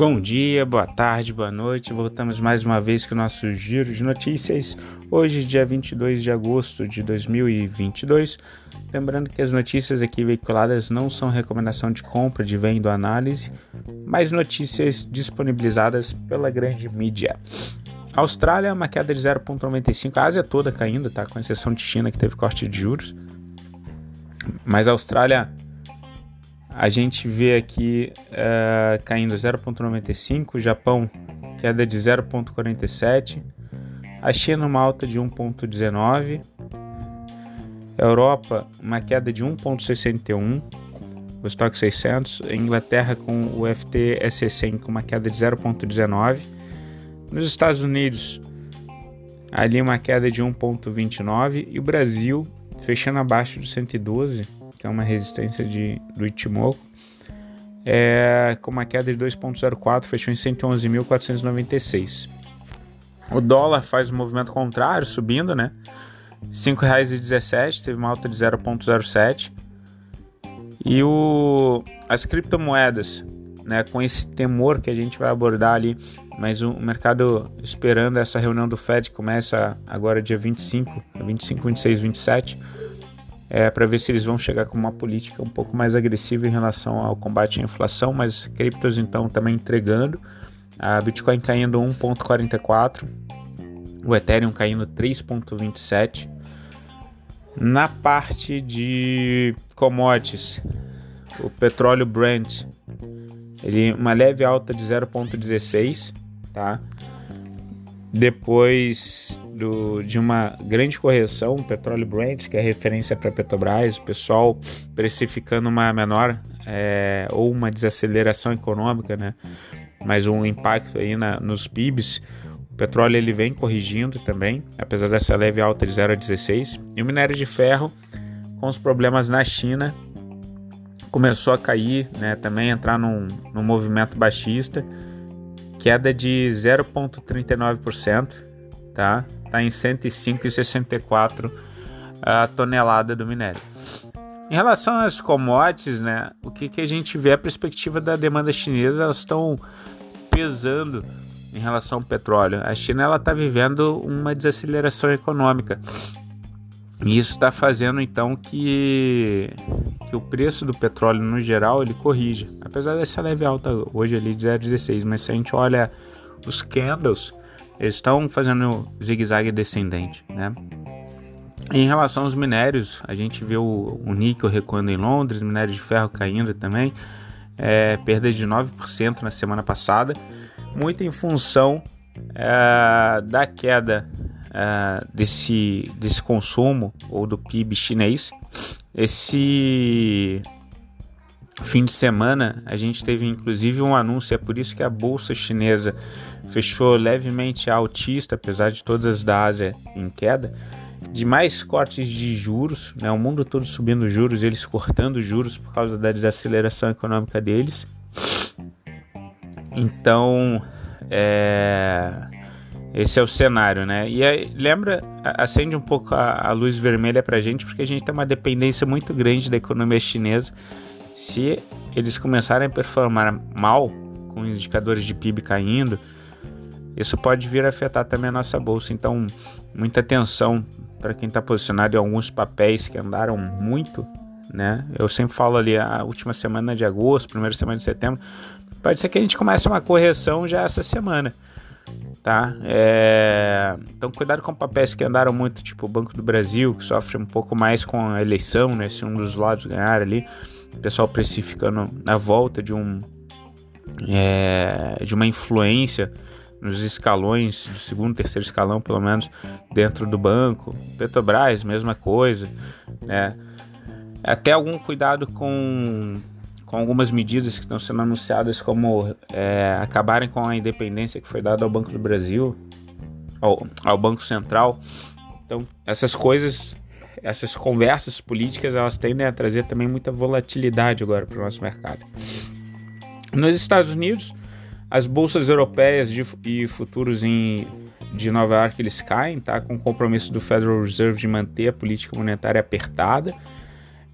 Bom dia, boa tarde, boa noite. Voltamos mais uma vez com o nosso giro de notícias. Hoje, dia 22 de agosto de 2022. Lembrando que as notícias aqui veiculadas não são recomendação de compra, de venda ou análise, mas notícias disponibilizadas pela grande mídia. Austrália, uma queda de 0,95. A Ásia toda caindo, tá? Com exceção de China, que teve corte de juros. Mas a Austrália a gente vê aqui uh, caindo 0,95, Japão queda de 0,47, a China uma alta de 1,19, Europa uma queda de 1,61, o estoque 600, Inglaterra com o FTSE100 com uma queda de 0,19, nos Estados Unidos ali uma queda de 1,29 e o Brasil fechando abaixo de 112 que é uma resistência de, do Ichimoku, é, com uma queda de 2,04, fechou em 111.496. O dólar faz o um movimento contrário, subindo, né? R$ 5,17, teve uma alta de 0,07. E o, as criptomoedas, né, com esse temor que a gente vai abordar ali, mas o mercado esperando essa reunião do Fed, começa agora dia 25, 25, 26, 27 é, para ver se eles vão chegar com uma política um pouco mais agressiva em relação ao combate à inflação, mas criptos então também entregando, a Bitcoin caindo 1.44, o Ethereum caindo 3.27. Na parte de commodities, o petróleo Brent, ele uma leve alta de 0.16, tá? Depois do, de uma grande correção, o petróleo Brent, que é referência para Petrobras, o pessoal precificando uma menor é, ou uma desaceleração econômica, né? mas um impacto aí na, nos PIBs. O petróleo ele vem corrigindo também, apesar dessa leve alta de 0 a 16. E o minério de ferro, com os problemas na China, começou a cair, né? também entrar num, num movimento baixista, queda de 0,39%, tá? está em 105,64 a tonelada do minério. Em relação às commodities, né, o que, que a gente vê a perspectiva da demanda chinesa, elas estão pesando em relação ao petróleo. A China ela está vivendo uma desaceleração econômica e isso está fazendo então que, que o preço do petróleo no geral ele corrija, apesar dessa leve alta hoje ali de 0,16, mas se a gente olha os candles eles estão fazendo zigue-zague descendente, né? Em relação aos minérios, a gente vê o, o níquel recuando em Londres, minério de ferro caindo também, é, perda de 9% na semana passada, muito em função é, da queda é, desse, desse consumo ou do PIB chinês. Esse fim de semana a gente teve inclusive um anúncio, é por isso que a bolsa chinesa fechou levemente altista, apesar de todas as da Ásia em queda, de mais cortes de juros, né? o mundo todo subindo juros, eles cortando juros por causa da desaceleração econômica deles. Então, é... esse é o cenário, né? E aí, lembra, acende um pouco a, a luz vermelha para a gente, porque a gente tem uma dependência muito grande da economia chinesa. Se eles começarem a performar mal, com indicadores de PIB caindo, isso pode vir a afetar também a nossa bolsa. Então, muita atenção para quem está posicionado em alguns papéis que andaram muito, né? Eu sempre falo ali a última semana de agosto, primeira semana de setembro. Pode ser que a gente comece uma correção já essa semana, tá? É... Então, cuidado com papéis que andaram muito, tipo o Banco do Brasil, que sofre um pouco mais com a eleição, né? Se um dos lados ganhar ali, o pessoal precificando a volta de um é... de uma influência nos escalões, do segundo, terceiro escalão, pelo menos, dentro do banco. Petrobras, mesma coisa, né? Até algum cuidado com, com algumas medidas que estão sendo anunciadas, como é, acabarem com a independência que foi dada ao Banco do Brasil, ao, ao Banco Central. Então, essas coisas, essas conversas políticas, elas tendem a trazer também muita volatilidade agora para o nosso mercado. Nos Estados Unidos, as bolsas europeias de, e futuros em, de Nova York eles caem, tá? Com o compromisso do Federal Reserve de manter a política monetária apertada.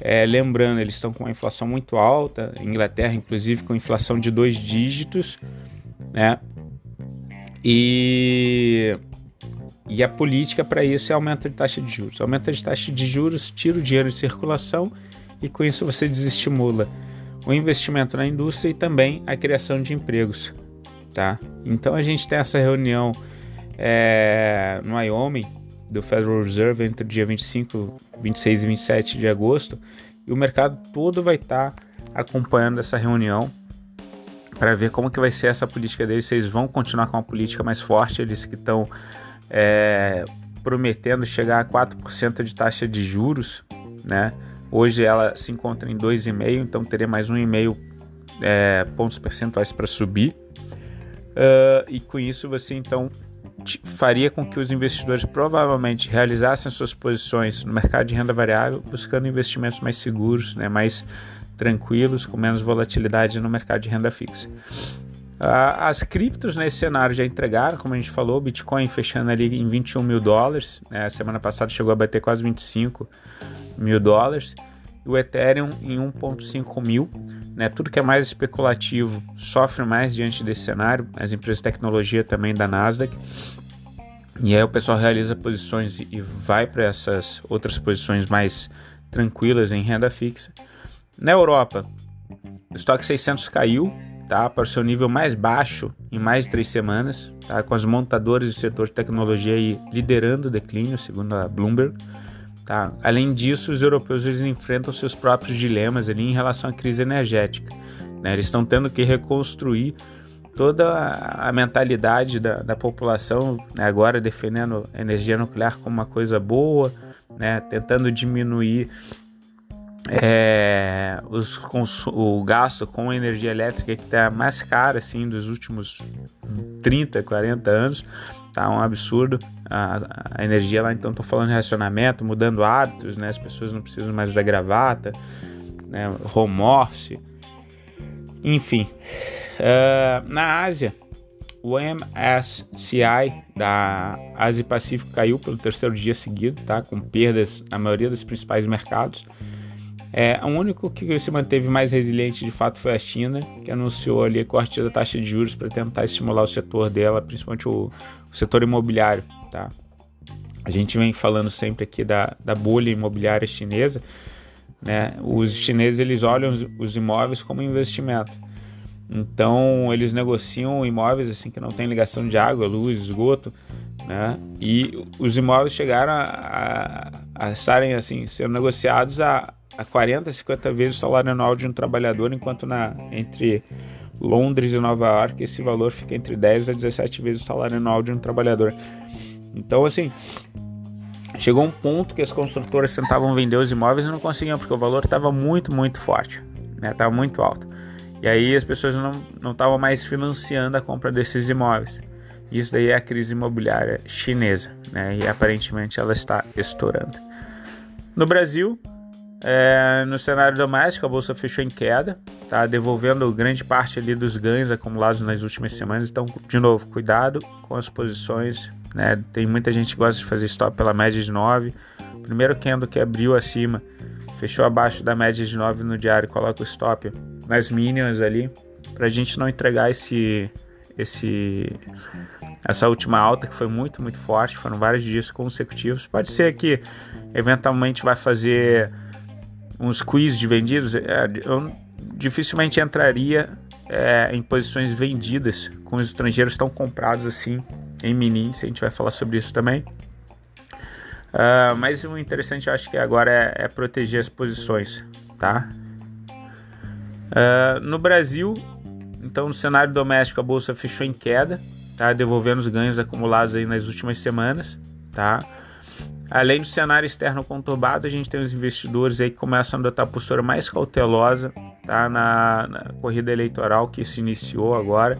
É, lembrando, eles estão com uma inflação muito alta, Inglaterra, inclusive, com inflação de dois dígitos, né? E, e a política para isso é aumento de taxa de juros. Aumento de taxa de juros tira o dinheiro de circulação e com isso você desestimula o investimento na indústria e também a criação de empregos, tá? Então a gente tem essa reunião é, no Wyoming do Federal Reserve entre o dia 25, 26 e 27 de agosto e o mercado todo vai estar tá acompanhando essa reunião para ver como que vai ser essa política deles, eles vão continuar com uma política mais forte, eles que estão é, prometendo chegar a 4% de taxa de juros, né? Hoje ela se encontra em 2,5, então teria mais 1,5 é, pontos percentuais para subir. Uh, e com isso você então faria com que os investidores provavelmente realizassem suas posições no mercado de renda variável, buscando investimentos mais seguros, né, mais tranquilos, com menos volatilidade no mercado de renda fixa. As criptos nesse cenário já entregaram, como a gente falou, Bitcoin fechando ali em 21 mil dólares, né, semana passada chegou a bater quase 25 mil dólares, e o Ethereum em 1,5 mil. Né, tudo que é mais especulativo sofre mais diante desse cenário, as empresas de tecnologia também da Nasdaq. E aí o pessoal realiza posições e vai para essas outras posições mais tranquilas em renda fixa. Na Europa, o estoque 600 caiu tá, para o seu nível mais baixo em mais de três semanas, tá, com as montadoras do setor de tecnologia liderando o declínio, segundo a Bloomberg. Tá? Além disso, os europeus eles enfrentam seus próprios dilemas ali em relação à crise energética. Né? Eles estão tendo que reconstruir toda a mentalidade da, da população, né? agora defendendo a energia nuclear como uma coisa boa, né? tentando diminuir é, os, o gasto com energia elétrica que está mais caro assim dos últimos 30, 40 anos, tá um absurdo a, a energia lá, então estou falando de racionamento, mudando hábitos, né? As pessoas não precisam mais da gravata, né? Home office, enfim. Uh, na Ásia, o MSCI da Ásia Pacífico caiu pelo terceiro dia seguido, tá? Com perdas na maioria dos principais mercados. É, o único que se manteve mais resiliente de fato foi a China, que anunciou ali corte da taxa de juros para tentar estimular o setor dela, principalmente o, o, setor imobiliário. Tá? A gente vem falando sempre aqui da, da bolha imobiliária chinesa. Né? Os chineses eles olham os, os imóveis como investimento. Então eles negociam imóveis assim que não tem ligação de água, luz, esgoto, né? E os imóveis chegaram a, a, a estarem assim sendo negociados a a 40, 50 vezes o salário anual de um trabalhador, enquanto na entre Londres e Nova York esse valor fica entre 10 a 17 vezes o salário anual de um trabalhador. Então, assim, chegou um ponto que as construtoras tentavam vender os imóveis e não conseguiam, porque o valor estava muito, muito forte, né? Estava muito alto. E aí as pessoas não estavam mais financiando a compra desses imóveis. Isso daí é a crise imobiliária chinesa, né? E aparentemente ela está estourando. No Brasil, é, no cenário doméstico, a bolsa fechou em queda, tá devolvendo grande parte ali dos ganhos acumulados nas últimas semanas. Então, de novo, cuidado com as posições. Né? Tem muita gente que gosta de fazer stop pela média de 9. Primeiro candle que abriu acima, fechou abaixo da média de 9 no diário, coloca o stop nas minions ali, para a gente não entregar esse, esse essa última alta que foi muito, muito forte. Foram vários dias consecutivos. Pode ser que eventualmente vai fazer uns quiz de vendidos, é, eu dificilmente entraria é, em posições vendidas com os estrangeiros tão comprados assim em minis. A gente vai falar sobre isso também. Uh, mas o interessante eu acho que agora é, é proteger as posições, tá? Uh, no Brasil, então no cenário doméstico a bolsa fechou em queda, tá? Devolvendo os ganhos acumulados aí nas últimas semanas, tá? Além do cenário externo conturbado, a gente tem os investidores aí que começam a adotar a postura mais cautelosa tá? na, na corrida eleitoral que se iniciou agora.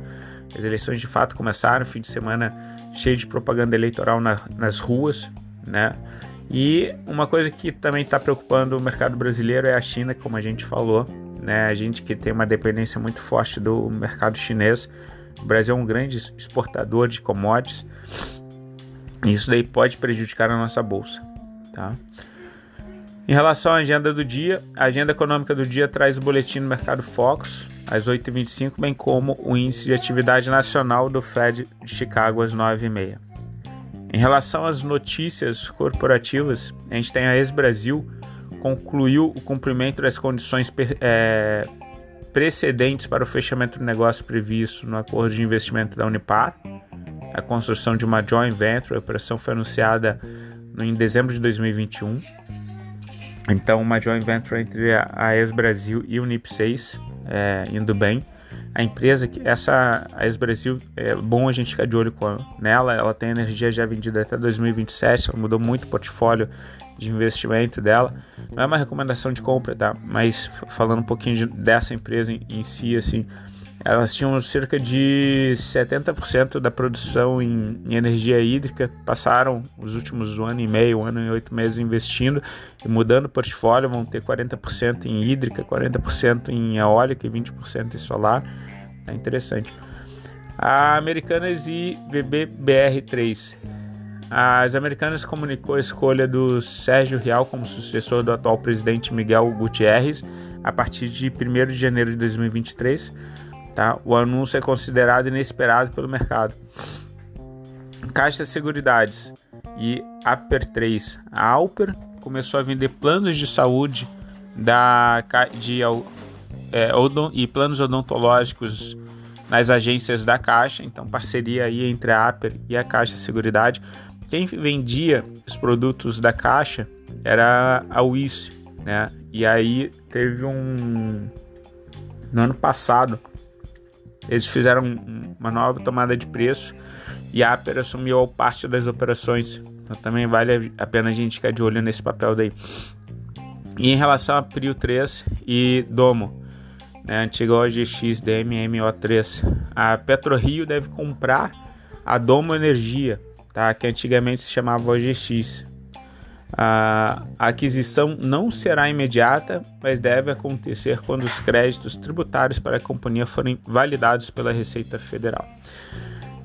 As eleições de fato começaram, fim de semana cheio de propaganda eleitoral na, nas ruas, né? E uma coisa que também está preocupando o mercado brasileiro é a China, como a gente falou, né? A gente que tem uma dependência muito forte do mercado chinês. O Brasil é um grande exportador de commodities isso daí pode prejudicar a nossa bolsa, tá? Em relação à agenda do dia, a agenda econômica do dia traz o boletim do Mercado Focus às 8h25, bem como o índice de atividade nacional do Fed de Chicago às 9h30. Em relação às notícias corporativas, a gente tem a Ex-Brasil concluiu o cumprimento das condições é, precedentes para o fechamento do negócio previsto no acordo de investimento da Unipar. A construção de uma joint venture, a operação foi anunciada em dezembro de 2021. Então, uma joint venture entre a Ex-Brasil e o NIP6 é, indo bem. A empresa essa a ex-Brasil é bom a gente ficar de olho com nela. Ela tem energia já vendida até 2027 ela mudou muito o portfólio de investimento dela. Não é uma recomendação de compra tá? Mas falando um pouquinho de, dessa empresa em, em si assim elas tinham cerca de 70% da produção em, em, energia hídrica, passaram os últimos um ano e meio, um ano e oito meses investindo e mudando o portfólio, vão ter 40% em hídrica, 40% em eólica e 20% em solar. É interessante. A Americanas e VBBR3. As Americanas comunicou a escolha do Sérgio Real como sucessor do atual presidente Miguel Gutierrez a partir de 1 de janeiro de 2023 Tá? O anúncio é considerado inesperado pelo mercado. Caixa Seguridades e Aper 3. A Alper começou a vender planos de saúde da, de, é, odon, e planos odontológicos nas agências da Caixa, então parceria aí entre a Aper e a Caixa Seguridade. Quem vendia os produtos da Caixa era a WIS, né? E aí teve um no ano passado eles fizeram uma nova tomada de preço e a Aper assumiu parte das operações. Então também vale a pena a gente ficar de olho nesse papel daí. E em relação a Prio 3 e Domo, né, antiga OGX DMMO3, a PetroRio deve comprar a Domo Energia, tá, que antigamente se chamava OGX. A aquisição não será imediata, mas deve acontecer quando os créditos tributários para a companhia forem validados pela Receita Federal.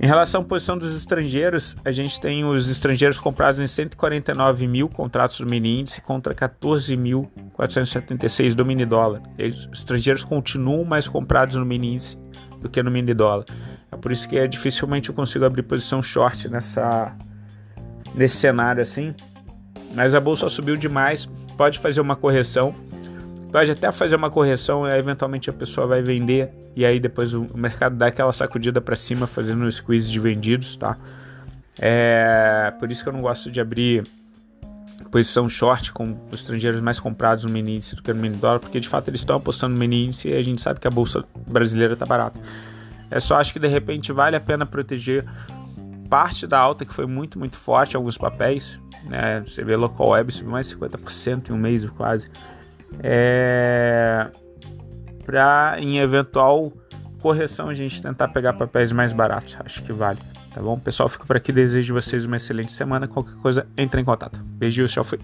Em relação à posição dos estrangeiros, a gente tem os estrangeiros comprados em 149 mil contratos do mini índice contra 14.476 do mini dólar. Os estrangeiros continuam mais comprados no mini índice do que no mini dólar. É por isso que é dificilmente eu consigo abrir posição short nessa nesse cenário assim mas a bolsa subiu demais, pode fazer uma correção, pode até fazer uma correção e eventualmente a pessoa vai vender e aí depois o mercado dá aquela sacudida para cima fazendo um squeeze de vendidos, tá? É por isso que eu não gosto de abrir posição short com os estrangeiros mais comprados no mini índice do que no mini dólar, porque de fato eles estão apostando no mini índice e a gente sabe que a bolsa brasileira está barata. É só acho que de repente vale a pena proteger parte da alta que foi muito, muito forte alguns papéis, né? Você vê local web subiu mais 50% em um mês quase. É... Para em eventual correção a gente tentar pegar papéis mais baratos, acho que vale. Tá bom? Pessoal, fico por aqui. Desejo vocês uma excelente semana. Qualquer coisa, entre em contato. Beijo, tchau, fui.